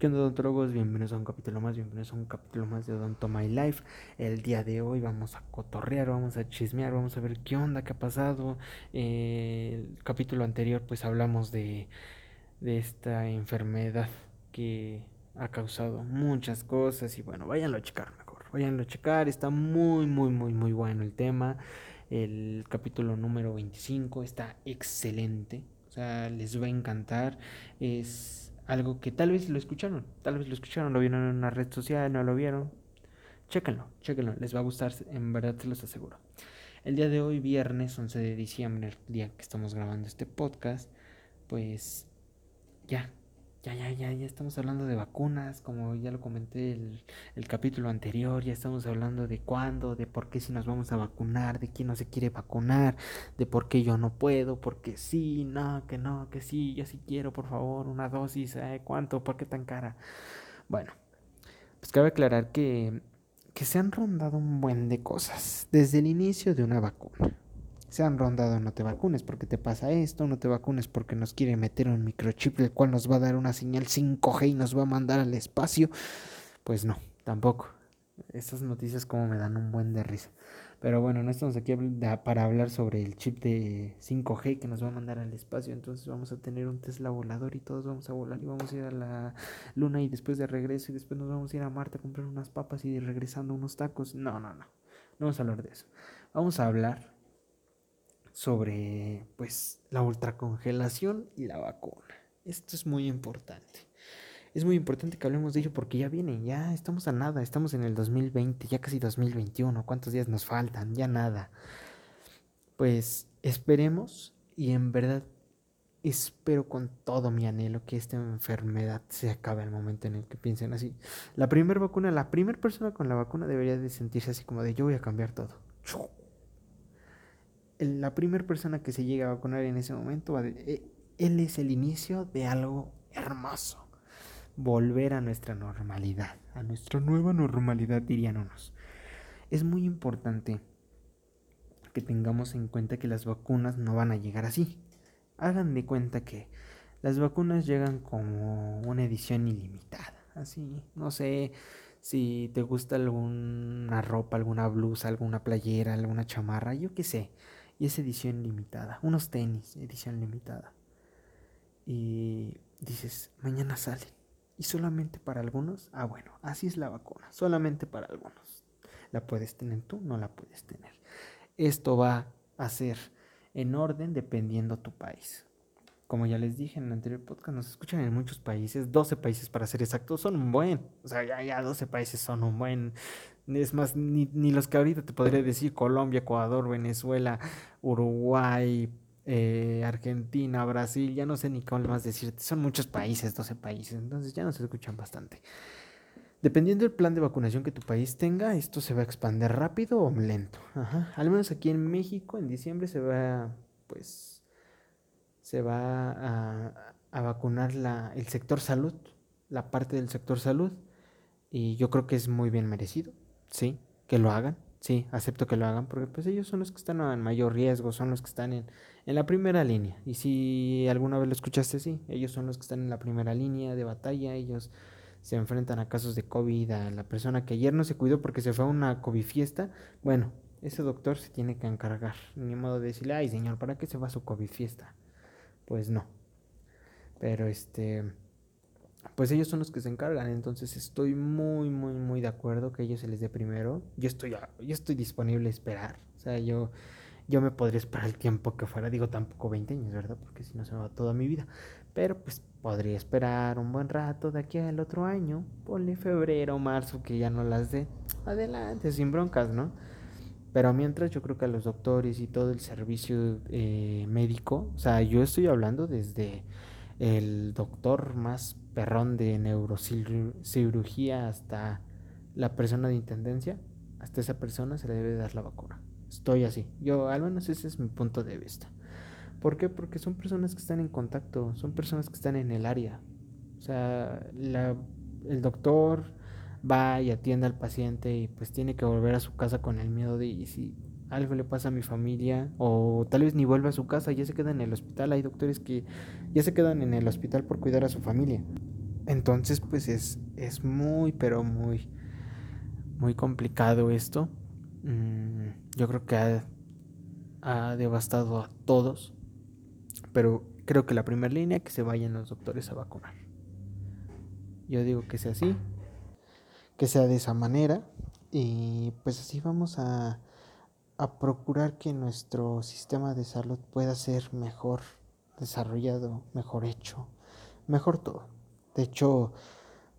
¿Qué onda odontólogos? Bienvenidos a un capítulo más, bienvenidos a un capítulo más de Odonto My Life. El día de hoy vamos a cotorrear, vamos a chismear, vamos a ver qué onda, qué ha pasado. Eh, el capítulo anterior pues hablamos de, de esta enfermedad que ha causado muchas cosas y bueno, váyanlo a checar mejor, váyanlo a checar, está muy, muy, muy, muy bueno el tema. El capítulo número 25 está excelente, o sea, les va a encantar. Es algo que tal vez lo escucharon, tal vez lo escucharon, lo vieron en una red social, no lo vieron. Chéquenlo, chéquenlo, les va a gustar, en verdad se los aseguro. El día de hoy, viernes 11 de diciembre, el día que estamos grabando este podcast, pues ya, ya, ya, ya, ya estamos hablando de vacunas, como ya lo comenté el, el capítulo anterior, ya estamos hablando de cuándo, de por qué si nos vamos a vacunar, de quién no se quiere vacunar, de por qué yo no puedo, porque sí, no, que no, que sí, yo sí quiero, por favor, una dosis, ¿eh? ¿cuánto? ¿Por qué tan cara? Bueno, pues cabe aclarar que, que se han rondado un buen de cosas desde el inicio de una vacuna se han rondado no te vacunes porque te pasa esto, no te vacunes porque nos quiere meter un microchip el cual nos va a dar una señal 5G y nos va a mandar al espacio. Pues no, tampoco. Esas noticias como me dan un buen de risa. Pero bueno, no estamos aquí para hablar sobre el chip de 5G que nos va a mandar al espacio. Entonces vamos a tener un Tesla volador y todos vamos a volar y vamos a ir a la luna y después de regreso y después nos vamos a ir a Marte a comprar unas papas y regresando unos tacos. No, no, no. No vamos a hablar de eso. Vamos a hablar sobre pues la ultracongelación y la vacuna. Esto es muy importante. Es muy importante que hablemos de ello porque ya viene, ya estamos a nada, estamos en el 2020, ya casi 2021, ¿cuántos días nos faltan? Ya nada. Pues esperemos y en verdad espero con todo mi anhelo que esta enfermedad se acabe al momento en el que piensen así. La primera vacuna, la primera persona con la vacuna debería de sentirse así como de yo voy a cambiar todo la primera persona que se llega a vacunar en ese momento, eh, él es el inicio de algo hermoso. Volver a nuestra normalidad, a nuestra nueva normalidad, dirían unos. Es muy importante que tengamos en cuenta que las vacunas no van a llegar así. Hagan de cuenta que las vacunas llegan como una edición ilimitada. Así, no sé si te gusta alguna ropa, alguna blusa, alguna playera, alguna chamarra, yo qué sé y es edición limitada. Unos tenis, edición limitada. Y dices, mañana salen. Y solamente para algunos, ah bueno, así es la vacuna, solamente para algunos. La puedes tener tú, no la puedes tener. Esto va a ser en orden dependiendo tu país. Como ya les dije en el anterior podcast, nos escuchan en muchos países, 12 países para ser exactos, son un buen. O sea, ya, ya 12 países son un buen. Es más, ni, ni los que ahorita te podría decir, Colombia, Ecuador, Venezuela, Uruguay, eh, Argentina, Brasil, ya no sé ni cómo más decirte, son muchos países, 12 países, entonces ya nos escuchan bastante. Dependiendo del plan de vacunación que tu país tenga, esto se va a expandir rápido o lento. Ajá. Al menos aquí en México, en diciembre se va, pues, se va a, vacunar la, el sector salud, la parte del sector salud, y yo creo que es muy bien merecido, sí, que lo hagan, sí, acepto que lo hagan, porque pues ellos son los que están en mayor riesgo, son los que están en, en la primera línea, y si alguna vez lo escuchaste, sí, ellos son los que están en la primera línea de batalla, ellos se enfrentan a casos de COVID, a la persona que ayer no se cuidó porque se fue a una COVID fiesta, bueno, ese doctor se tiene que encargar, ni modo de decirle, ay señor, ¿para qué se va a su COVID fiesta? pues no. Pero este, pues ellos son los que se encargan, entonces estoy muy, muy, muy de acuerdo que ellos se les dé primero. Yo estoy, yo estoy disponible a esperar, o sea, yo, yo me podría esperar el tiempo que fuera, digo tampoco 20 años, ¿verdad? Porque si no se va toda mi vida. Pero pues podría esperar un buen rato de aquí al otro año, ponle febrero, marzo, que ya no las dé. Adelante, sin broncas, ¿no? Pero mientras yo creo que a los doctores y todo el servicio eh, médico, o sea, yo estoy hablando desde el doctor más perrón de neurocirugía hasta la persona de intendencia, hasta esa persona se le debe dar la vacuna. Estoy así. Yo, al menos ese es mi punto de vista. ¿Por qué? Porque son personas que están en contacto, son personas que están en el área. O sea, la, el doctor, va y atiende al paciente y pues tiene que volver a su casa con el miedo de y si algo le pasa a mi familia o tal vez ni vuelve a su casa, ya se queda en el hospital. Hay doctores que ya se quedan en el hospital por cuidar a su familia. Entonces, pues es, es muy, pero muy, muy complicado esto. Mm, yo creo que ha, ha devastado a todos. Pero creo que la primera línea que se vayan los doctores a vacunar. Yo digo que sea así, que sea de esa manera y pues así vamos a, a procurar que nuestro sistema de salud pueda ser mejor desarrollado, mejor hecho, mejor todo. De hecho,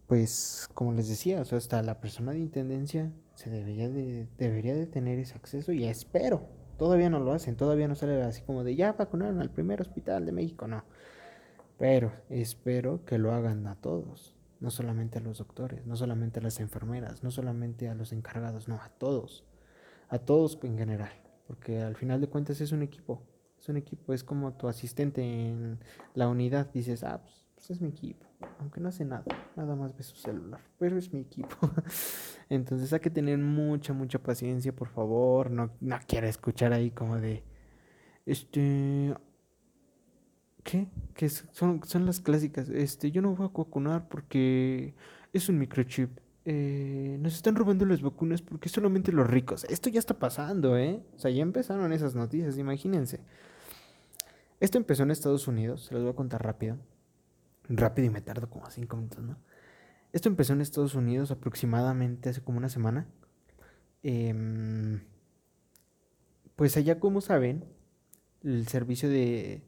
pues como les decía, hasta la persona de intendencia se debería de, debería de tener ese acceso y espero, todavía no lo hacen, todavía no sale así como de ya vacunaron al primer hospital de México, no. Pero espero que lo hagan a todos, no solamente a los doctores, no solamente a las enfermeras, no solamente a los encargados, no, a todos, a todos en general, porque al final de cuentas es un equipo, es un equipo, es como tu asistente en la unidad, dices, ah, pues pues es mi equipo. Aunque no hace nada, nada más ve su celular, pero es mi equipo. Entonces hay que tener mucha, mucha paciencia, por favor. No, no quiero escuchar ahí como de, este, ¿qué? Que son, son las clásicas. Este, yo no voy a vacunar porque es un microchip. Eh, nos están robando las vacunas porque solamente los ricos. Esto ya está pasando, ¿eh? O sea, ya empezaron esas noticias, imagínense. Esto empezó en Estados Unidos, se los voy a contar rápido rápido y me tardo como cinco minutos, ¿no? Esto empezó en Estados Unidos aproximadamente hace como una semana. Em, pues allá, como saben, el servicio de,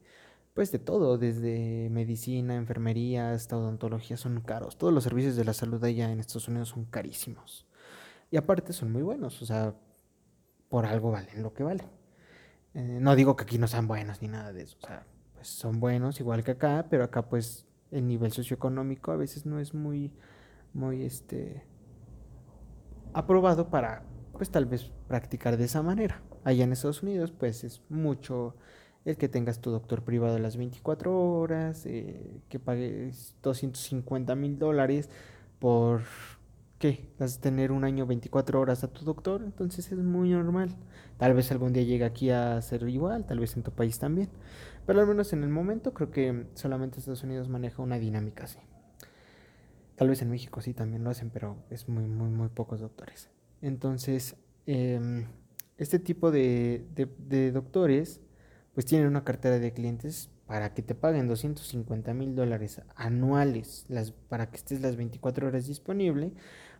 pues de todo, desde medicina, enfermería hasta odontología son caros. Todos los servicios de la salud allá en Estados Unidos son carísimos. Y aparte son muy buenos, o sea, por algo valen lo que valen. Eh, no digo que aquí no sean buenos ni nada de eso, o sea, pues son buenos igual que acá, pero acá pues el nivel socioeconómico a veces no es muy, muy, este, aprobado para, pues tal vez practicar de esa manera. Allá en Estados Unidos, pues es mucho el que tengas tu doctor privado las 24 horas, eh, que pagues 250 mil dólares por, ¿qué? Vas a tener un año 24 horas a tu doctor, entonces es muy normal. Tal vez algún día llegue aquí a ser igual, tal vez en tu país también. Pero al menos en el momento creo que solamente Estados Unidos maneja una dinámica así. Tal vez en México sí también lo hacen, pero es muy, muy, muy pocos doctores. Entonces, em, este tipo de, de, doctores pues tienen una cartera de clientes para que te paguen 250 mil dólares anuales para que estés las 24 horas disponible,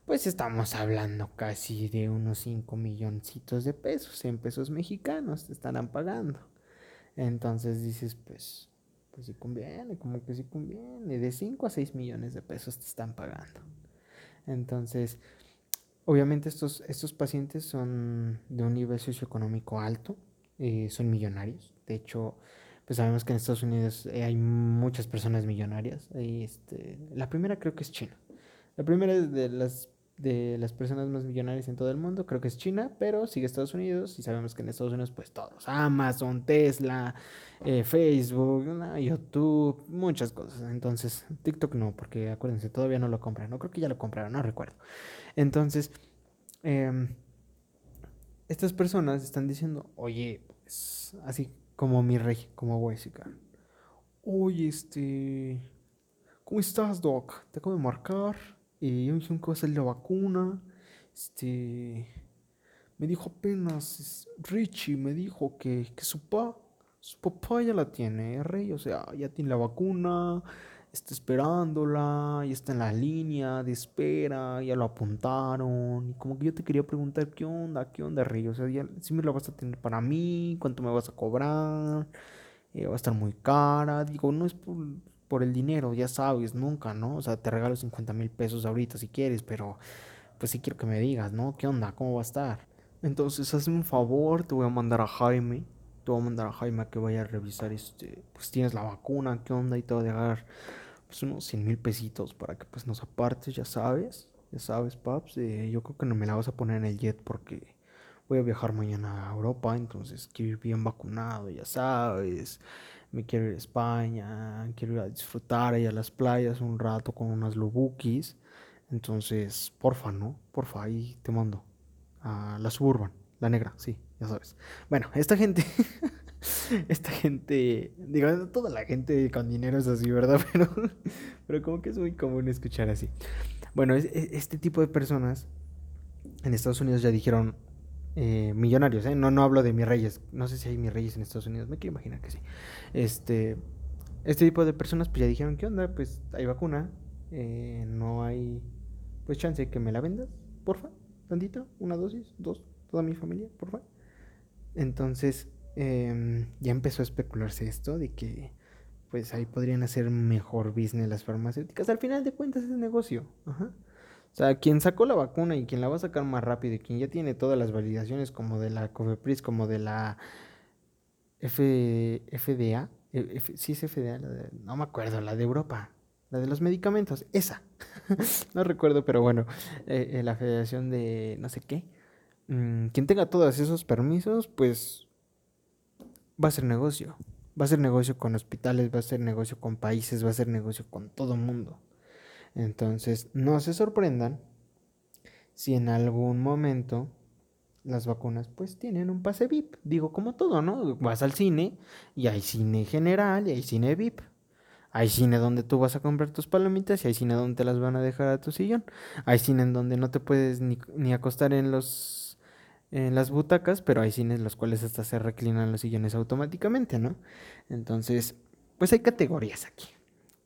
pues estamos hablando casi de unos 5 milloncitos de pesos en pesos mexicanos te estarán pagando. Entonces dices, pues, pues sí conviene, como que sí conviene. De 5 a 6 millones de pesos te están pagando. Entonces, obviamente estos, estos pacientes son de un nivel socioeconómico alto, eh, son millonarios. De hecho, pues sabemos que en Estados Unidos eh, hay muchas personas millonarias. este, la primera creo que es China. La primera de las de las personas más millonarias en todo el mundo, creo que es China, pero sigue Estados Unidos y sabemos que en Estados Unidos pues todos, Amazon, Tesla, eh, Facebook, YouTube, muchas cosas. Entonces, TikTok no, porque acuérdense, todavía no lo compran, no creo que ya lo compraron, no recuerdo. Entonces, em, estas personas están diciendo, oye, pues así como mi rey, como Wesica. Oye, este, ¿cómo estás, Doc? Te acabo de marcar y yo me dijeron que va a salir la vacuna. Este. Me dijo apenas Richie, me dijo que, que su, pa, su papá ya la tiene, rey. O sea, ya tiene la vacuna, está esperándola, ya está en la línea de espera, ya lo apuntaron. Y como que yo te quería preguntar, ¿qué onda? ¿Qué onda, rey? O sea, si me la vas a tener para mí, ¿cuánto me vas a cobrar? Eh, va a estar muy cara. Digo, no es por por el dinero, ya sabes, nunca, ¿no? O sea, te regalo 50 mil pesos ahorita si quieres, pero pues sí quiero que me digas, ¿no? ¿Qué onda? ¿Cómo va a estar? Entonces, hazme un favor, te voy a mandar a Jaime, te voy a mandar a Jaime a que vaya a revisar, este, pues tienes la vacuna, ¿qué onda? Y te voy a dejar, pues unos 100 mil pesitos para que pues nos apartes, ya sabes, ya sabes, paps, eh, yo creo que no me la vas a poner en el jet porque voy a viajar mañana a Europa, entonces quiero ir bien vacunado, ya sabes me quiero ir a España, quiero ir a disfrutar ahí a las playas un rato con unas lobukis. Entonces, porfa, ¿no? Porfa, ahí te mando. A la suburban, la negra, sí, ya sabes. Bueno, esta gente, esta gente, digo, toda la gente con dinero es así, ¿verdad? Pero, pero como que es muy común escuchar así. Bueno, este tipo de personas en Estados Unidos ya dijeron eh, millonarios, ¿eh? No, no hablo de mis reyes. No sé si hay mis reyes en Estados Unidos. Me quiero imaginar que sí. Este, este tipo de personas pues ya dijeron, ¿qué onda? Pues hay vacuna. Eh, no hay, pues chance que me la vendas, porfa. Tantito, una dosis, dos, toda mi familia, porfa. Entonces, em, ya empezó a especularse esto de que pues ahí podrían hacer mejor business las farmacéuticas. Al final de cuentas es negocio. O sea, quien sacó la vacuna y quien la va a sacar más rápido y quien ya tiene todas las validaciones como de la COFEPRIS, como de la F, FDA, e, sí es FDA, no me acuerdo, la de Europa, la de los medicamentos, esa. no recuerdo, pero bueno, eh, eh, la Federación de no sé qué. Mm, quien tenga todos esos permisos, pues va a ser negocio. Va a ser negocio con hospitales, va a ser negocio con países, va a ser negocio con todo mundo. Entonces, no se sorprendan si en algún momento las vacunas pues tienen un pase VIP. Digo, como todo, ¿no? Vas al cine y hay cine general y hay cine VIP. Hay cine donde tú vas a comprar tus palomitas y hay cine donde te las van a dejar a tu sillón. Hay cine donde no te puedes ni, ni acostar en los en las butacas, pero hay cines los cuales hasta se reclinan los sillones automáticamente, ¿no? Entonces, pues hay categorías aquí.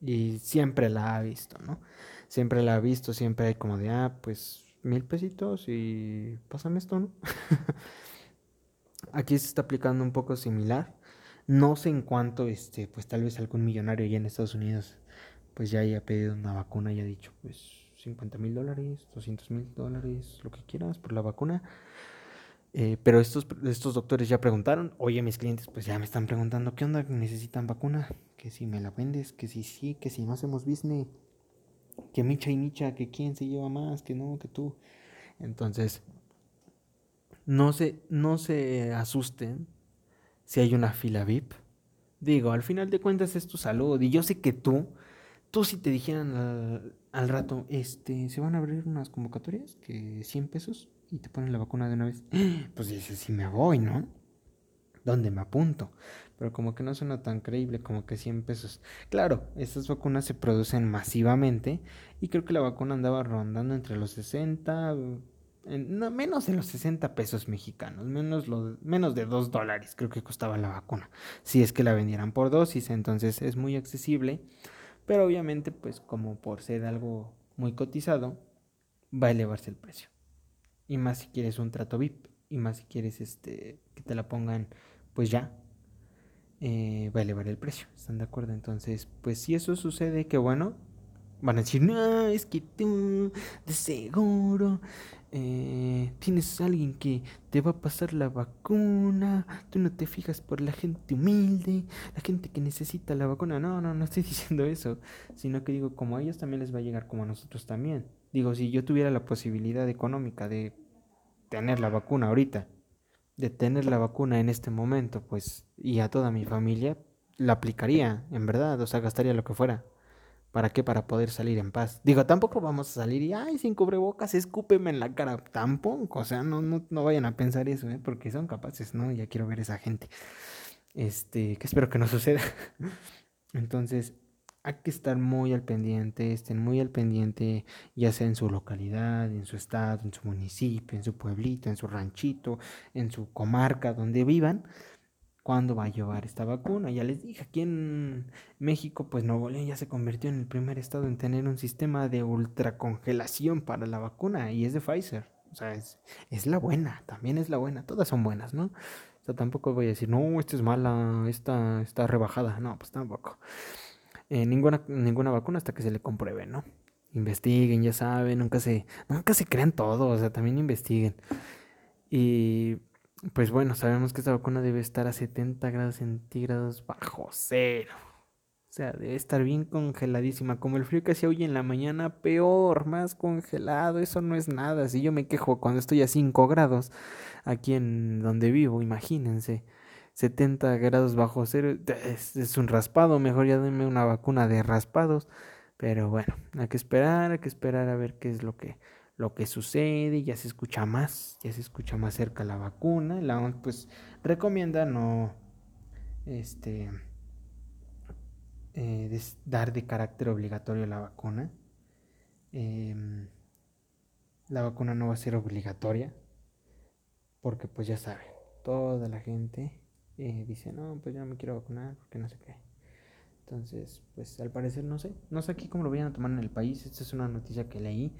Y siempre la ha visto, ¿no? Siempre la ha visto, siempre hay como de, ah, pues mil pesitos y pásame esto, ¿no? Aquí se está aplicando un poco similar. No sé en cuánto, este, pues tal vez algún millonario allá en Estados Unidos, pues ya haya pedido una vacuna y ha dicho, pues 50 mil dólares, 200 mil dólares, lo que quieras por la vacuna. Eh, pero estos, estos doctores ya preguntaron, oye, mis clientes pues ya me están preguntando, ¿qué onda? ¿Necesitan vacuna? Que si me la vendes, que si sí, que si no hacemos business, que micha y micha, que quién se lleva más, que no, que tú. Entonces, no se, no se asusten si hay una fila VIP. Digo, al final de cuentas es tu salud y yo sé que tú, tú si te dijeran al, rato, este, se van a abrir unas convocatorias, que 100 pesos, y te ponen la vacuna de una vez, pues dices, si me voy, ¿no? ¿Dónde me apunto? Pero como que no suena tan creíble como que 100 pesos. Claro, estas vacunas se producen masivamente y creo que la vacuna andaba rondando entre los 60, no, menos de los 60 pesos mexicanos, menos, menos de 2 dólares creo que costaba la vacuna. Si es que la vendieran por dosis, entonces es muy accesible. Pero obviamente, pues como por ser algo muy cotizado, va a elevarse el precio. Y más si quieres un trato VIP. Y más si quieres este que te la pongan pues ya. Eh, va a elevar el precio. ¿Están de acuerdo? Entonces, pues si eso sucede, que bueno. Van a decir, no, es que tú de seguro eh, tienes a alguien que te va a pasar la vacuna, tú no te fijas por la gente humilde, la gente que necesita la vacuna. No, no, no estoy diciendo eso, sino que digo, como a ellos también les va a llegar como a nosotros también. Digo, si yo tuviera la posibilidad económica de tener la vacuna ahorita, de tener la vacuna en este momento, pues, y a toda mi familia, la aplicaría, en verdad, o sea, gastaría lo que fuera. ¿Para qué? Para poder salir en paz. Digo, tampoco vamos a salir y, ay, sin cubrebocas, escúpeme en la cara. Tampoco, o sea, no, no, no vayan a pensar eso, ¿eh? porque son capaces, ¿no? Ya quiero ver esa gente. Este, que espero que no suceda. Entonces, hay que estar muy al pendiente, estén muy al pendiente, ya sea en su localidad, en su estado, en su municipio, en su pueblito, en su ranchito, en su comarca, donde vivan, cuándo va a llevar esta vacuna. Ya les dije, aquí en México, pues Nuevo León ya se convirtió en el primer estado en tener un sistema de ultracongelación para la vacuna y es de Pfizer. O sea, es, es la buena, también es la buena, todas son buenas, ¿no? O sea, tampoco voy a decir, no, esta es mala, esta está rebajada, no, pues tampoco. Eh, ninguna, ninguna vacuna hasta que se le compruebe, ¿no? Investiguen, ya saben, nunca se, nunca se crean todo, o sea, también investiguen. Y pues bueno, sabemos que esta vacuna debe estar a 70 grados centígrados bajo cero. O sea, debe estar bien congeladísima. Como el frío que hacía hoy en la mañana, peor, más congelado. Eso no es nada. Si yo me quejo cuando estoy a 5 grados aquí en donde vivo, imagínense. 70 grados bajo cero, es, un raspado, mejor ya denme una vacuna de raspados. Pero bueno, hay que esperar, hay que esperar a ver qué es lo que, lo que sucede, ya se escucha más, ya se escucha más cerca la vacuna. La pues recomienda no, este, eh, dar de carácter obligatorio la vacuna. Em, la vacuna no va a ser obligatoria porque pues ya saben, toda la gente eh, dice, no, pues yo no me quiero vacunar porque no sé qué. Entonces, pues al parecer no sé, no sé aquí cómo lo vayan a tomar en el país, esta es una noticia que leí,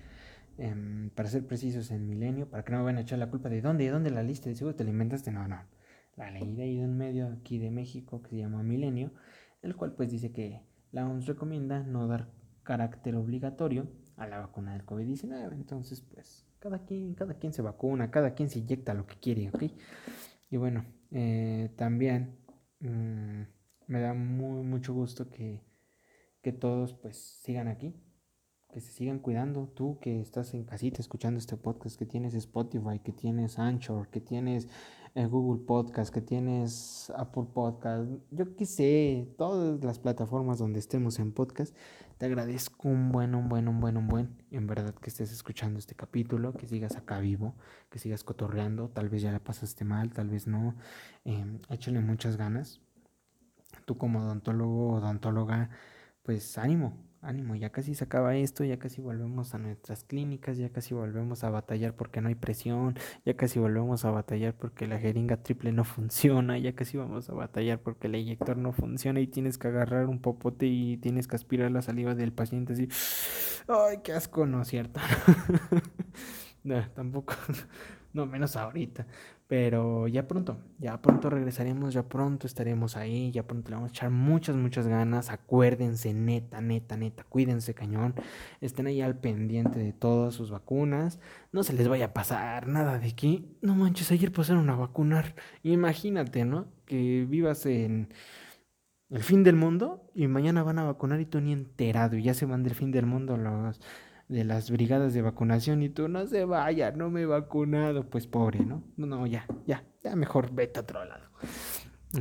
em, para ser precisos en Milenio, para que no me vayan a echar la culpa de dónde, de dónde la lista, de seguro te la inventaste, no, no, la leí de ahí de en medio aquí de México que se llama Milenio, el cual pues dice que la OMS recomienda no dar carácter obligatorio a la vacuna del COVID-19. Entonces, pues, cada quien, cada quien se vacuna, cada quien se inyecta lo que quiere, ¿ok? Y bueno, eh, también mm, me da muy, mucho gusto que, que todos pues sigan aquí, que se sigan cuidando. Tú que estás en casita escuchando este podcast, que tienes Spotify, que tienes Anchor, que tienes eh, Google Podcast, que tienes Apple Podcast, yo qué sé, todas las plataformas donde estemos en podcast. Te agradezco un buen, un buen, un buen, un buen. En verdad que estés escuchando este capítulo, que sigas acá vivo, que sigas cotorreando. Tal vez ya la pasaste mal, tal vez no. Eh, échale muchas ganas. Tú como odontólogo odontóloga, pues ánimo, ánimo, ya casi se acaba esto, ya casi volvemos a nuestras clínicas, ya casi volvemos a batallar porque no hay presión, ya casi volvemos a batallar porque la jeringa triple no funciona, ya casi vamos a batallar porque el inyector no funciona y tienes que agarrar un popote y tienes que aspirar la saliva del paciente así. Ay, qué asco, ¿no cierto? no, tampoco, no menos ahorita. Pero ya pronto, ya pronto regresaremos, ya pronto estaremos ahí, ya pronto le vamos a echar muchas, muchas ganas. Acuérdense, neta, neta, neta, cuídense cañón. Estén ahí al pendiente de todas sus vacunas. No se les vaya a pasar nada de que, no manches, ayer pasaron a vacunar. Imagínate, ¿no? Que vivas en el fin del mundo y mañana van a vacunar y tú ni enterado y ya se van del fin del mundo los de las brigadas de vacunación y tú no se vaya, no me he vacunado, pues pobre, ¿no? No, ya, ya, ya mejor vete a otro lado.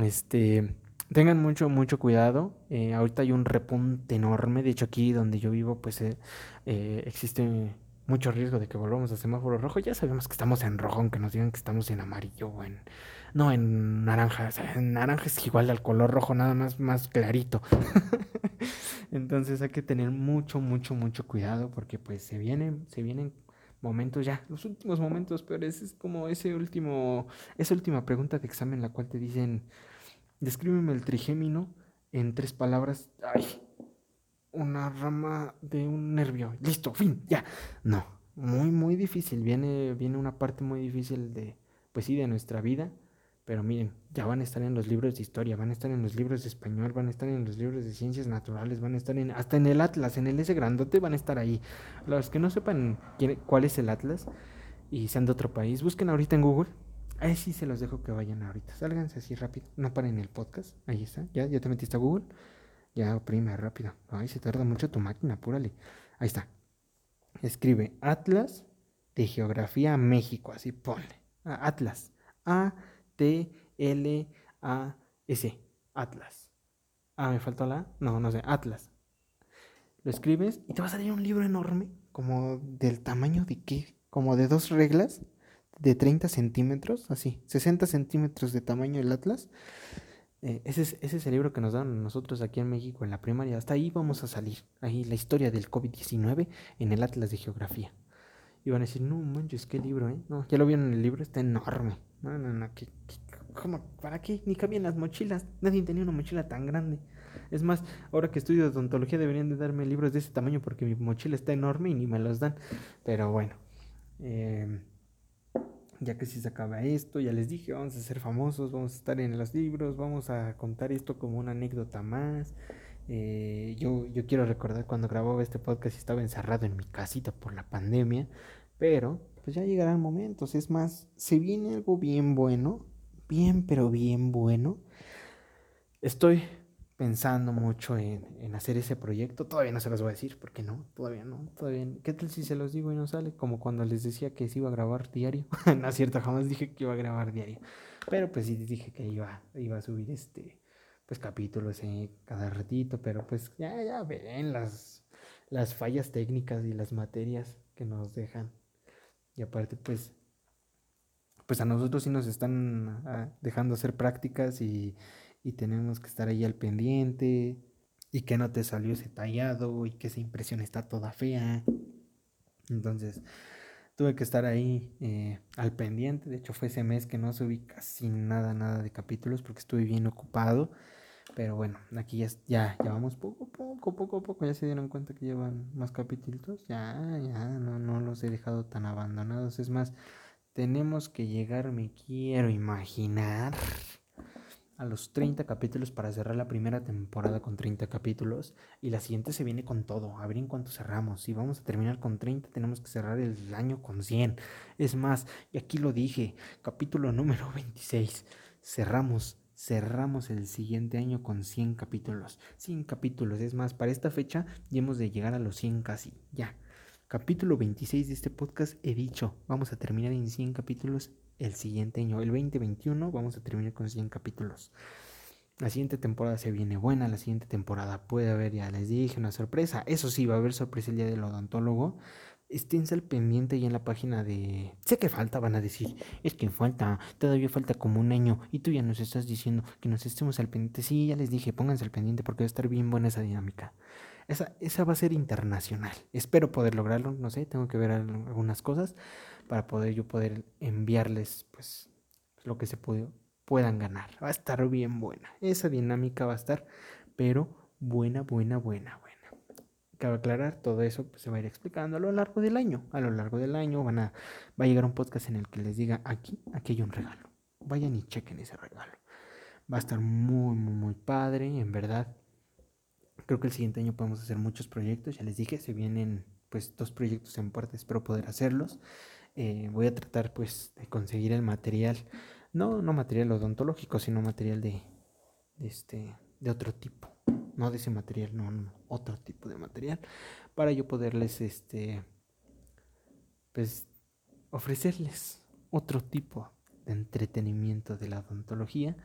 Este, tengan mucho, mucho cuidado. Eh, ahorita hay un repunte enorme, de hecho aquí donde yo vivo, pues eh, eh, existe mucho riesgo de que volvamos a semáforo rojo. Ya sabemos que estamos en rojo, aunque nos digan que estamos en amarillo o en... No, en naranja. En naranja es igual al color rojo, nada más, más clarito. Entonces hay que tener mucho, mucho, mucho cuidado porque pues se vienen, se vienen momentos ya, los últimos momentos peores. Es como ese último, esa última pregunta de examen la cual te dicen, descríbeme el trigémino en tres palabras. Ay, una rama de un nervio. Listo, fin, ya. No, muy, muy difícil. Viene, viene una parte muy difícil de, pues sí, de nuestra vida pero miren, ya van a estar en los libros de historia, van a estar en los libros de español, van a estar en los libros de ciencias naturales, van a estar en, hasta en el Atlas, en el ese grandote van a estar ahí. Los que no sepan cuál es el Atlas y sean de otro país, busquen ahorita en Google. Ahí sí se los dejo que vayan ahorita. Sálganse así rápido. No paren el podcast. Ahí está. Ya, ya te metiste a Google. Ya oprime rápido. Ay, se tarda mucho tu máquina, apúrale. Ahí está. Escribe Atlas de Geografía México. Así ponle. Atlas. A T-L-A-S. Atlas. Ah, me faltó la. No, no sé. Atlas. Lo escribes y te va a salir un libro enorme, como del tamaño de qué? Como de dos reglas, de 30 centímetros, así, 60 centímetros de tamaño el Atlas. Eh, ese, es, ese, es, el libro que nos dan nosotros aquí en México en la primaria. Hasta ahí vamos a salir. Ahí la historia del COVID-19 en el Atlas de Geografía. Y van a decir, no manches, qué libro, ¿eh? No, ya lo vieron en el libro, está enorme. No, no, no, ¿qué, cómo, ¿para qué? Ni cabían las mochilas. Nadie tenía una mochila tan grande. Es más, ahora que estudio odontología deberían de darme libros de ese tamaño porque mi mochila está enorme y ni me los dan. Pero bueno, em, ya que si se acaba esto, ya les dije, vamos a ser famosos, vamos a estar en los libros, vamos a contar esto como una anécdota más. Eh, yo, yo quiero recordar cuando grababa este podcast estaba encerrado en mi casita por la pandemia, pero pues ya llegarán momentos. Es más, se viene algo bien bueno, bien, pero bien bueno. Estoy pensando mucho en, hacer ese proyecto. Todavía no se los voy a decir, porque no, todavía no, todavía ¿Qué tal si se los digo y no sale? Como cuando les decía que se iba a grabar diario. no es cierto, jamás dije que iba a grabar diario. Pero pues sí dije que iba, iba a subir este, pues capítulos en cada ratito, pero pues ya, ya ven las, las fallas técnicas y las materias que nos dejan. Y aparte, pues, pues a nosotros sí nos están ah, dejando hacer prácticas y, y tenemos que estar ahí al pendiente y que no te salió ese tallado y que esa impresión está toda fea. Entonces tuve que estar ahí eh, al pendiente. De hecho fue ese mes que no subí casi nada, nada de capítulos porque estuve bien ocupado. Pero bueno, aquí ya, ya, ya vamos poco poco, poco a poco. Ya se dieron cuenta que llevan más capítulos. Ya, ya, no, no los he dejado tan abandonados. Es más, tenemos que llegar, me quiero imaginar a los 30 capítulos para cerrar la primera temporada con 30 capítulos y la siguiente se viene con todo, a ver en cuánto cerramos. Si vamos a terminar con 30, tenemos que cerrar el año con 100. Es más, y aquí lo dije, capítulo número 26, cerramos, cerramos el siguiente año con 100 capítulos. 100 capítulos, es más, para esta fecha ya hemos de llegar a los 100 casi, ya. Capítulo 26 de este podcast he dicho, vamos a terminar en 100 capítulos el siguiente año, el 2021, vamos a terminar con 100 capítulos. La siguiente temporada se viene buena, la siguiente temporada puede haber, ya les dije, una sorpresa. Eso sí, va a haber sorpresa el día del odontólogo. Esténse al pendiente y en la página de... Sé que falta, van a decir. Es que falta, todavía falta como un año. Y tú ya nos estás diciendo que nos estemos al pendiente. Sí, ya les dije, pónganse al pendiente porque va a estar bien buena esa dinámica. Esa, esa va a ser internacional. Espero poder lograrlo, no sé, tengo que ver algunas cosas para poder yo poder enviarles pues lo que se puedan ganar. Va a estar bien buena. Esa dinámica va a estar, pero buena, buena, buena, buena. Cabe aclarar, todo eso pues, se va a ir explicando a lo largo del año. A lo largo del año van a, va a llegar un podcast en el que les diga aquí, aquí hay un regalo. Vayan y chequen ese regalo. Va a estar muy, muy, muy padre, en verdad. Creo que el siguiente año podemos hacer muchos proyectos. Ya les dije, se vienen pues dos proyectos en puerta, espero poder hacerlos. Eh, voy a tratar pues de conseguir el material, no, no material odontológico, sino material de, este, de otro tipo, no de ese material, no, no, otro tipo de material, para yo poderles, este, pues, ofrecerles otro tipo de entretenimiento de la odontología.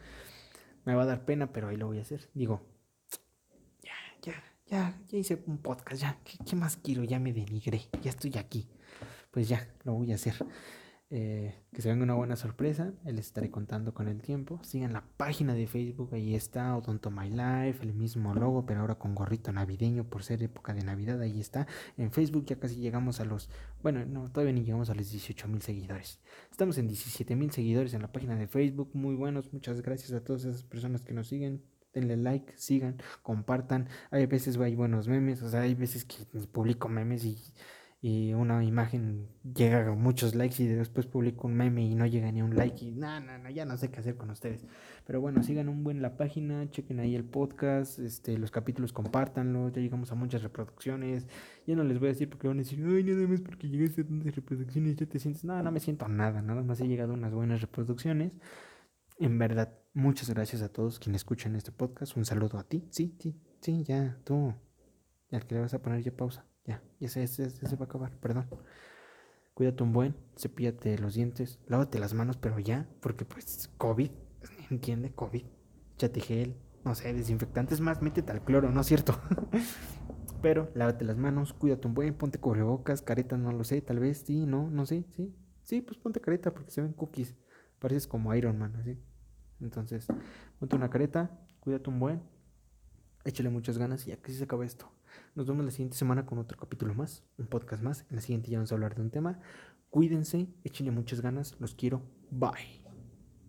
Me va a dar pena, pero ahí lo voy a hacer. Digo, ya, ya, ya, ya hice un podcast, ya, ¿qué, qué más quiero? Ya me denigré, ya estoy aquí pues ya, lo voy a hacer. Eh, que se venga una buena sorpresa, les estaré contando con el tiempo. Sigan la página de Facebook, ahí está Odonto My Life, el mismo logo, pero ahora con gorrito navideño por ser época de Navidad, ahí está. En Facebook ya casi llegamos a los, bueno, no, todavía ni llegamos a los 18 mil seguidores. Estamos en 17 mil seguidores en la página de Facebook, muy buenos, muchas gracias a todas esas personas que nos siguen. Denle like, sigan, compartan. Hay veces hay buenos memes, o sea, hay veces que publico memes y y una imagen llega a muchos likes y después publico un meme y no llega ni un like y no, no, no, ya no sé qué hacer con ustedes. Pero bueno, sigan un buen la página, chequen ahí el podcast, este, los capítulos compártanlo, ya llegamos a muchas reproducciones. Ya no les voy a decir porque van a decir, ay, nada más porque llegaste a tantas reproducciones, ya te sientes, no, no me siento nada, nada más he llegado a unas buenas reproducciones. En verdad, muchas gracias a todos quienes escuchan este podcast. Un saludo a ti. Sí, sí, sí, ya, tú. Al que le vas a poner ya pausa. Ya, ya se, se, se va a acabar, perdón. Cuídate un buen, cepíllate los dientes, lávate las manos, pero ya, porque pues COVID, ¿entiende? COVID, échate gel, no sé, desinfectantes más, métete al cloro, ¿no es cierto? pero lávate las manos, cuídate un buen, ponte cubrebocas, careta, no lo sé, tal vez, sí, no, no sé, sí. Sí, pues ponte careta porque se ven cookies, pareces como Iron Man, así. Entonces, ponte una careta, cuídate un buen, échale muchas ganas y ya que se acaba esto. Nos vemos la siguiente semana con otro capítulo más, un podcast más. En la siguiente ya vamos a hablar de un tema. Cuídense, échenle muchas ganas, los quiero. Bye.